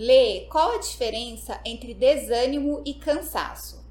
Lê, qual a diferença entre desânimo e cansaço?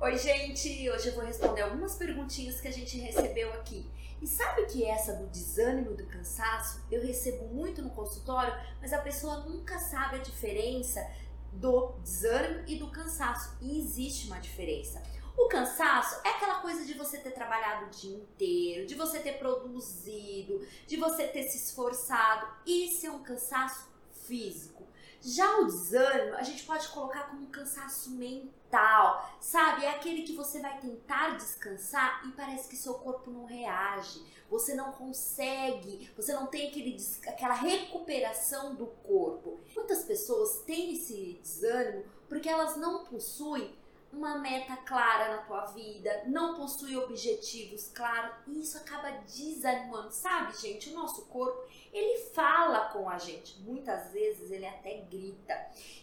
Oi, gente! Hoje eu vou responder algumas perguntinhas que a gente recebeu aqui. E sabe que essa do desânimo e do cansaço eu recebo muito no consultório, mas a pessoa nunca sabe a diferença do desânimo e do cansaço. E existe uma diferença. O cansaço é aquela coisa de você ter trabalhado o dia inteiro, de você ter produzido, de você ter se esforçado. Isso é um cansaço físico. Já o desânimo, a gente pode colocar como um cansaço mental, sabe? É aquele que você vai tentar descansar e parece que seu corpo não reage, você não consegue, você não tem aquele, aquela recuperação do corpo. Muitas pessoas têm esse desânimo porque elas não possuem uma meta clara na tua vida, não possui objetivos claros, e isso acaba desanimando, sabe, gente? O nosso corpo, ele fala com a gente, muitas vezes ele até grita.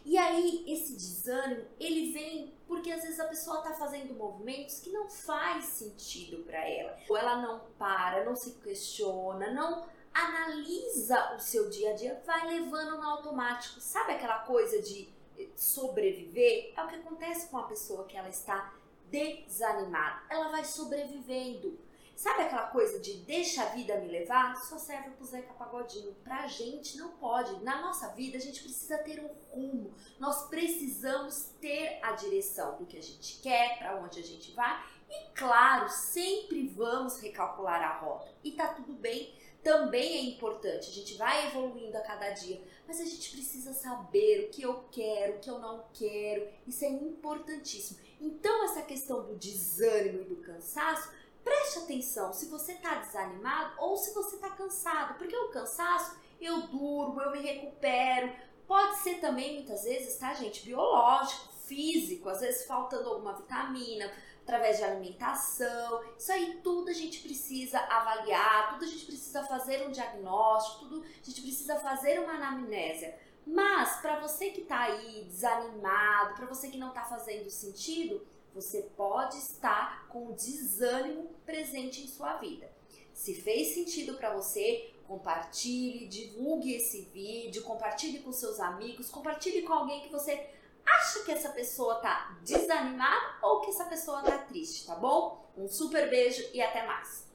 E aí esse desânimo, ele vem porque às vezes a pessoa tá fazendo movimentos que não faz sentido para ela. Ou ela não para, não se questiona, não analisa o seu dia a dia, vai levando no automático. Sabe aquela coisa de sobreviver é o que acontece com a pessoa que ela está desanimada. Ela vai sobrevivendo. Sabe aquela coisa de deixa a vida me levar? Só serve pro Zeca Pagodinho. Pra gente não pode. Na nossa vida a gente precisa ter um rumo. Nós precisamos ter a direção do que a gente quer, para onde a gente vai. E claro, sempre vamos recalcular a rota. E tá tudo bem também é importante. A gente vai evoluindo a cada dia, mas a gente precisa saber o que eu quero, o que eu não quero. Isso é importantíssimo. Então, essa questão do desânimo e do cansaço, preste atenção se você está desanimado ou se você está cansado, porque o cansaço eu durmo, eu me recupero. Pode ser também, muitas vezes, tá, gente, biológico, físico, às vezes faltando alguma vitamina, através de alimentação. Isso aí tudo a gente precisa avaliar, tudo a gente precisa fazer um diagnóstico, tudo a gente precisa fazer uma anamnésia. Mas para você que está aí desanimado, para você que não está fazendo sentido, você pode estar com desânimo presente em sua vida. Se fez sentido para você, compartilhe, divulgue esse vídeo, compartilhe com seus amigos, compartilhe com alguém que você acha que essa pessoa tá desanimada ou que essa pessoa tá triste, tá bom? Um super beijo e até mais!